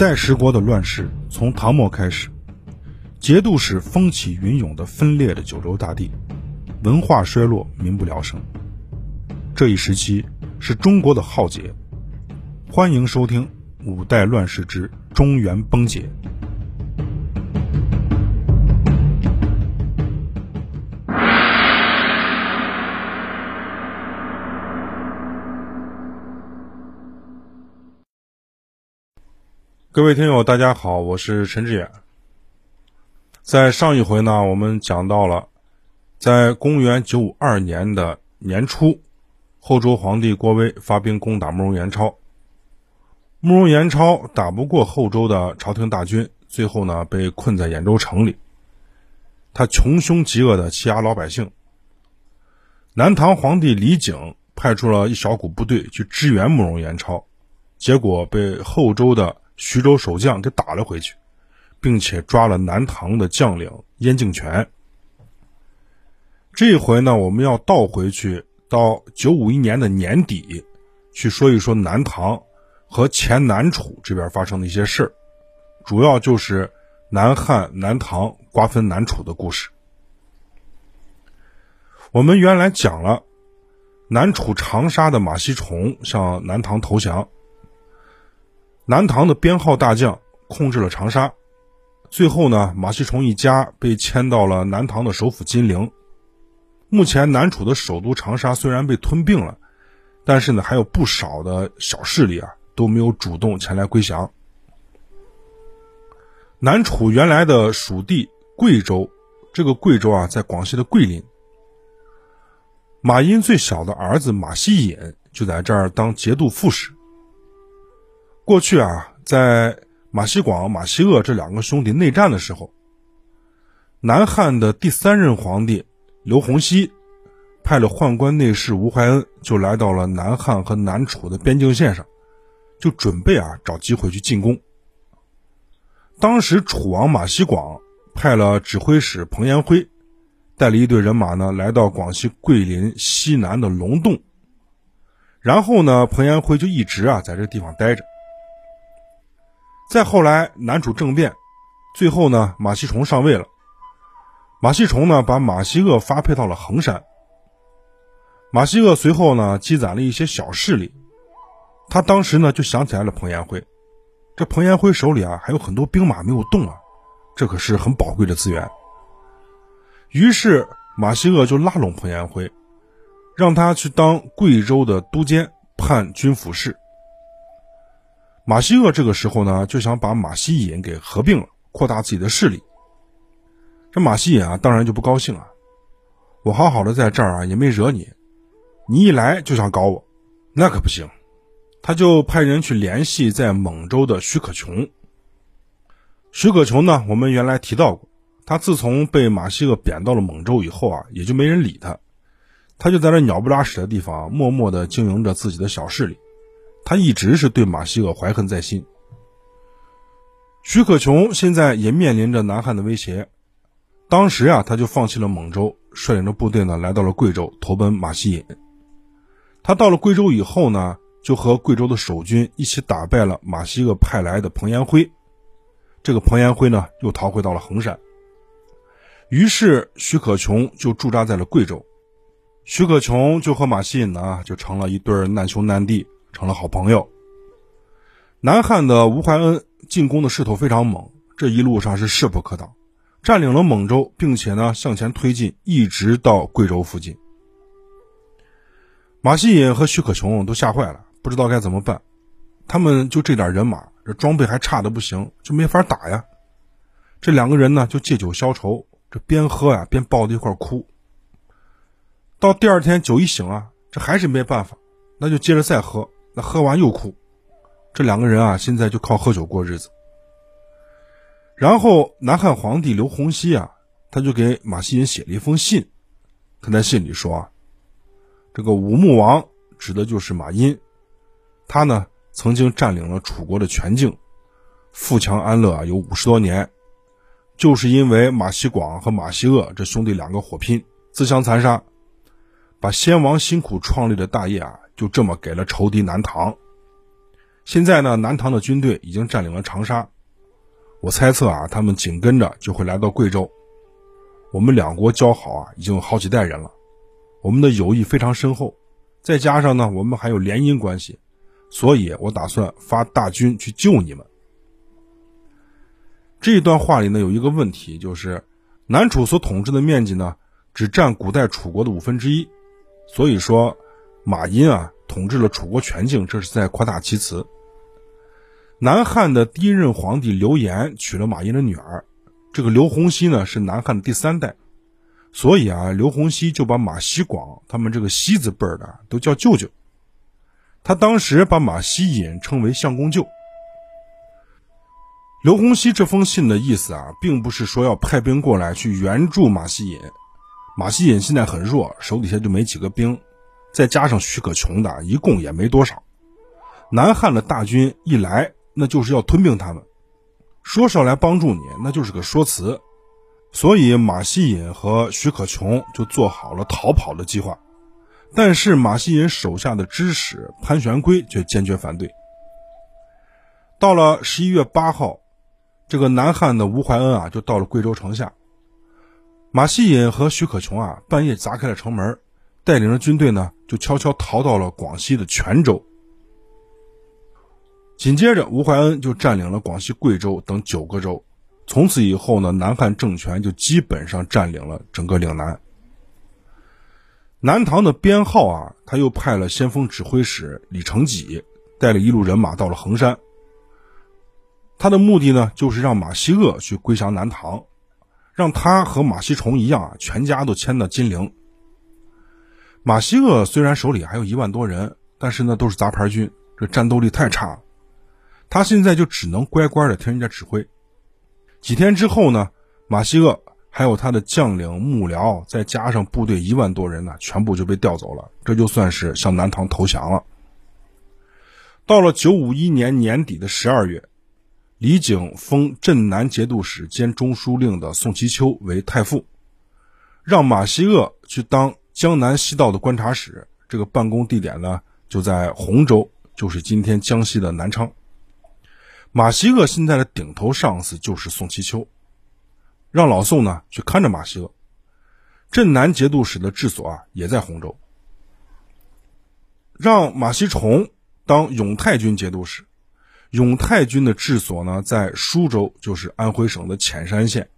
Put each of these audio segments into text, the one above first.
五代十国的乱世从唐末开始，节度使风起云涌的分裂的九州大地，文化衰落，民不聊生。这一时期是中国的浩劫。欢迎收听《五代乱世之中原崩解》。各位听友，大家好，我是陈志远。在上一回呢，我们讲到了，在公元九五二年的年初，后周皇帝郭威发兵攻打慕容延超。慕容延超打不过后周的朝廷大军，最后呢被困在兖州城里。他穷凶极恶的欺压老百姓。南唐皇帝李璟派出了一小股部队去支援慕容延超，结果被后周的。徐州守将给打了回去，并且抓了南唐的将领燕敬权。这一回呢，我们要倒回去到九五一年的年底，去说一说南唐和前南楚这边发生的一些事，主要就是南汉、南唐瓜分南楚的故事。我们原来讲了，南楚长沙的马锡崇向南唐投降。南唐的编号大将控制了长沙，最后呢，马锡崇一家被迁到了南唐的首府金陵。目前南楚的首都长沙虽然被吞并了，但是呢，还有不少的小势力啊都没有主动前来归降。南楚原来的属地贵州，这个贵州啊，在广西的桂林。马殷最小的儿子马希隐就在这儿当节度副使。过去啊，在马锡广、马锡鄂这两个兄弟内战的时候，南汉的第三任皇帝刘洪熙派了宦官内侍吴怀恩，就来到了南汉和南楚的边境线上，就准备啊找机会去进攻。当时楚王马锡广派了指挥使彭延辉，带了一队人马呢，来到广西桂林西南的龙洞，然后呢，彭延辉就一直啊在这地方待着。再后来，男主政变，最后呢，马锡崇上位了。马锡崇呢，把马锡鄂发配到了衡山。马锡鄂随后呢，积攒了一些小势力。他当时呢，就想起来了彭延辉。这彭延辉手里啊，还有很多兵马没有动啊，这可是很宝贵的资源。于是，马锡鄂就拉拢彭延辉，让他去当贵州的都监，判军府事。马西厄这个时候呢，就想把马锡隐给合并了，扩大自己的势力。这马锡隐啊，当然就不高兴啊！我好好的在这儿啊，也没惹你，你一来就想搞我，那可不行。他就派人去联系在蒙州的徐可琼。徐可琼呢，我们原来提到过，他自从被马西厄贬到了蒙州以后啊，也就没人理他，他就在那鸟不拉屎的地方，默默的经营着自己的小势力。他一直是对马锡鄂怀恨在心。徐可琼现在也面临着南汉的威胁，当时啊，他就放弃了蒙州，率领着部队呢来到了贵州，投奔马希隐。他到了贵州以后呢，就和贵州的守军一起打败了马锡鄂派来的彭延辉。这个彭延辉呢，又逃回到了衡山。于是徐可琼就驻扎在了贵州，徐可琼就和马希隐呢，就成了一对难兄难弟。成了好朋友。南汉的吴怀恩进攻的势头非常猛，这一路上是势不可挡，占领了蒙州，并且呢向前推进，一直到贵州附近。马希隐和徐可琼都吓坏了，不知道该怎么办。他们就这点人马，这装备还差的不行，就没法打呀。这两个人呢就借酒消愁，这边喝呀边抱在一块哭。到第二天酒一醒啊，这还是没办法，那就接着再喝。那喝完又哭，这两个人啊，现在就靠喝酒过日子。然后南汉皇帝刘洪熙啊，他就给马希隐写了一封信，他在信里说啊，这个武穆王指的就是马殷，他呢曾经占领了楚国的全境，富强安乐啊有五十多年，就是因为马锡广和马锡鄂这兄弟两个火拼，自相残杀，把先王辛苦创立的大业啊。就这么给了仇敌南唐，现在呢，南唐的军队已经占领了长沙，我猜测啊，他们紧跟着就会来到贵州。我们两国交好啊，已经有好几代人了，我们的友谊非常深厚，再加上呢，我们还有联姻关系，所以我打算发大军去救你们。这一段话里呢，有一个问题，就是南楚所统治的面积呢，只占古代楚国的五分之一，所以说。马殷啊，统治了楚国全境，这是在夸大其词。南汉的第一任皇帝刘岩娶了马殷的女儿，这个刘洪熙呢是南汉的第三代，所以啊，刘洪熙就把马希广他们这个希字辈的都叫舅舅。他当时把马希隐称为相公舅。刘洪熙这封信的意思啊，并不是说要派兵过来去援助马希隐，马希隐现在很弱，手底下就没几个兵。再加上许可琼的，一共也没多少。南汉的大军一来，那就是要吞并他们。说是要来帮助你，那就是个说辞。所以马希隐和许可琼就做好了逃跑的计划。但是马希隐手下的支使潘玄圭却坚决反对。到了十一月八号，这个南汉的吴怀恩啊，就到了贵州城下。马希隐和许可琼啊，半夜砸开了城门。带领着军队呢，就悄悄逃到了广西的泉州。紧接着，吴怀恩就占领了广西贵州等九个州。从此以后呢，南汉政权就基本上占领了整个岭南。南唐的编号啊，他又派了先锋指挥使李成己，带了一路人马到了衡山。他的目的呢，就是让马希鄂去归降南唐，让他和马希崇一样啊，全家都迁到金陵。马希厄虽然手里还有一万多人，但是呢都是杂牌军，这战斗力太差了，他现在就只能乖乖的听人家指挥。几天之后呢，马希厄还有他的将领幕僚，再加上部队一万多人呢，全部就被调走了，这就算是向南唐投降了。到了九五一年年底的十二月，李景封镇南节度使兼中书令的宋其秋为太傅，让马希厄去当。江南西道的观察使，这个办公地点呢就在洪州，就是今天江西的南昌。马希鄂现在的顶头上司就是宋其秋，让老宋呢去看着马希鄂。镇南节度使的治所啊也在洪州，让马希崇当永泰军节度使。永泰军的治所呢在舒州，就是安徽省的潜山县。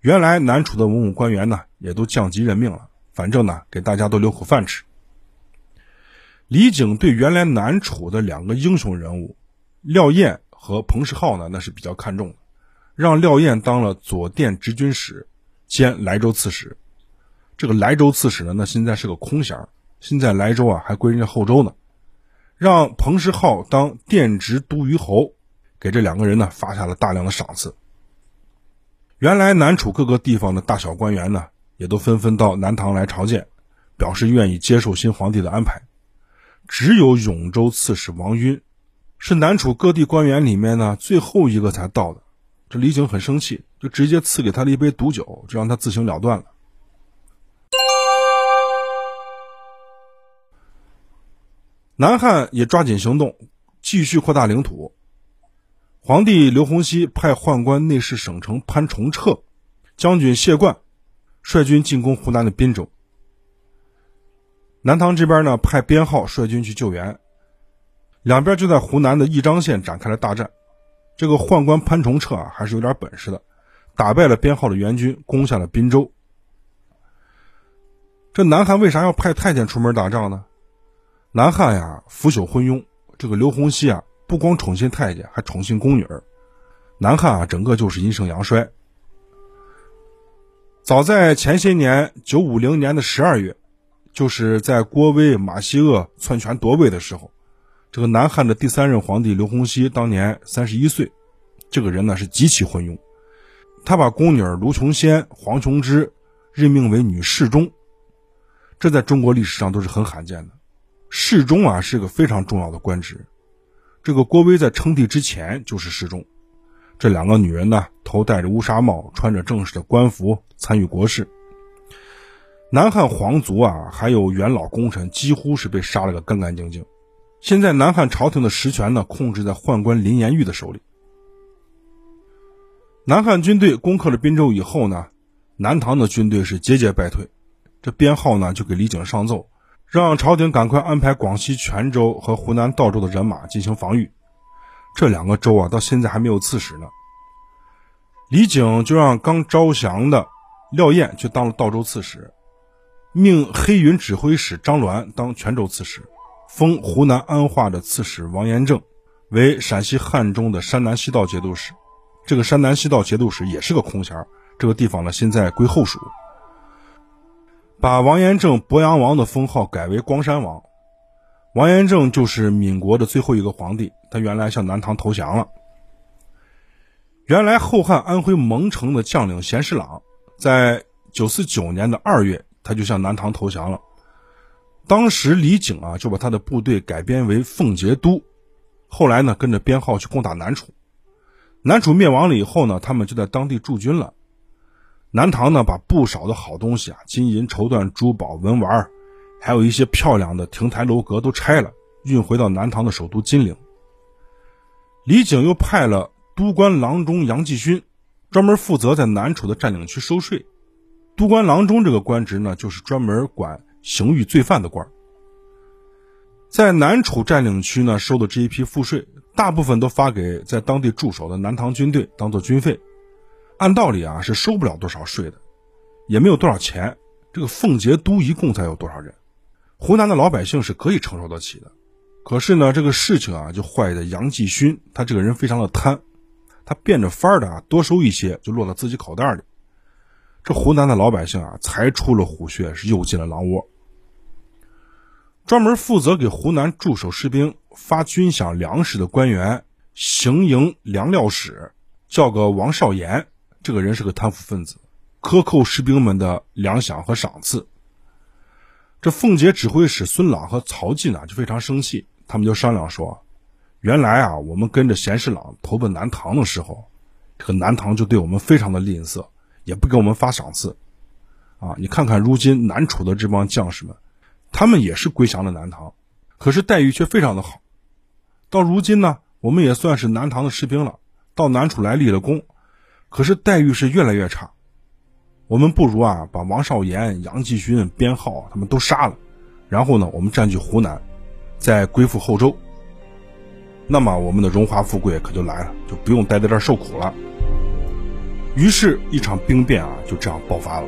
原来南楚的文武官员呢也都降级任命了。反正呢，给大家都留口饭吃。李景对原来南楚的两个英雄人物廖燕和彭世浩呢，那是比较看重的，让廖燕当了左殿直军使兼莱州刺史。这个莱州刺史呢，那现在是个空衔，现在莱州啊还归人家后周呢。让彭世浩当殿直都虞侯，给这两个人呢发下了大量的赏赐。原来南楚各个地方的大小官员呢。也都纷纷到南唐来朝见，表示愿意接受新皇帝的安排。只有永州刺史王晕，是南楚各地官员里面呢最后一个才到的。这李景很生气，就直接赐给他了一杯毒酒，就让他自行了断了。南汉也抓紧行动，继续扩大领土。皇帝刘洪熙派宦官内侍省丞潘崇彻、将军谢冠。率军进攻湖南的滨州，南唐这边呢派编号率军去救援，两边就在湖南的义章县展开了大战。这个宦官潘崇彻啊还是有点本事的，打败了编号的援军，攻下了滨州。这南汉为啥要派太监出门打仗呢？南汉呀腐朽昏庸，这个刘洪熙啊不光宠信太监，还宠信宫女儿，南汉啊整个就是阴盛阳衰。早在前些年，九五零年的十二月，就是在郭威、马希厄篡权夺位的时候，这个南汉的第三任皇帝刘洪熙当年三十一岁，这个人呢是极其昏庸，他把宫女卢琼仙、黄琼枝任命为女侍中，这在中国历史上都是很罕见的。侍中啊是个非常重要的官职，这个郭威在称帝之前就是侍中。这两个女人呢，头戴着乌纱帽，穿着正式的官服参与国事。南汉皇族啊，还有元老功臣，几乎是被杀了个干干净净。现在南汉朝廷的实权呢，控制在宦官林延玉的手里。南汉军队攻克了滨州以后呢，南唐的军队是节节败退。这编号呢，就给李景上奏，让朝廷赶快安排广西全州和湖南道州的人马进行防御。这两个州啊，到现在还没有刺史呢。李景就让刚招降的廖燕去当了道州刺史，命黑云指挥使张鸾当泉州刺史。封湖南安化的刺史王延政为陕西汉中的山南西道节度使，这个山南西道节度使也是个空衔，这个地方呢现在归后蜀。把王延政鄱阳王的封号改为光山王。王延政就是闽国的最后一个皇帝，他原来向南唐投降了。原来后汉安徽蒙城的将领贤士朗，在九四九年的二月，他就向南唐投降了。当时李景啊，就把他的部队改编为奉节都，后来呢，跟着编号去攻打南楚。南楚灭亡了以后呢，他们就在当地驻军了。南唐呢，把不少的好东西啊，金银绸缎、珠宝文玩，还有一些漂亮的亭台楼阁都拆了，运回到南唐的首都金陵。李景又派了都官郎中杨继勋，专门负责在南楚的占领区收税。都官郎中这个官职呢，就是专门管。刑狱罪犯的官，在南楚占领区呢收的这一批赋税，大部分都发给在当地驻守的南唐军队当做军费。按道理啊是收不了多少税的，也没有多少钱。这个奉节都一共才有多少人？湖南的老百姓是可以承受得起的。可是呢，这个事情啊就坏在杨继勋，他这个人非常的贪，他变着法儿的啊多收一些就落到自己口袋里。这湖南的老百姓啊，才出了虎穴，是又进了狼窝。专门负责给湖南驻守士兵发军饷粮食的官员，行营粮料使，叫个王少言。这个人是个贪腐分子，克扣士兵们的粮饷和赏赐。这奉节指挥使孙朗和曹进呢，就非常生气。他们就商量说：“原来啊，我们跟着贤士朗投奔南唐的时候，这个南唐就对我们非常的吝啬。”也不给我们发赏赐，啊！你看看如今南楚的这帮将士们，他们也是归降了南唐，可是待遇却非常的好。到如今呢，我们也算是南唐的士兵了，到南楚来立了功，可是待遇是越来越差。我们不如啊，把王少言、杨继勋、边浩他们都杀了，然后呢，我们占据湖南，再归附后周，那么我们的荣华富贵可就来了，就不用待在这儿受苦了。于是，一场兵变啊，就这样爆发了。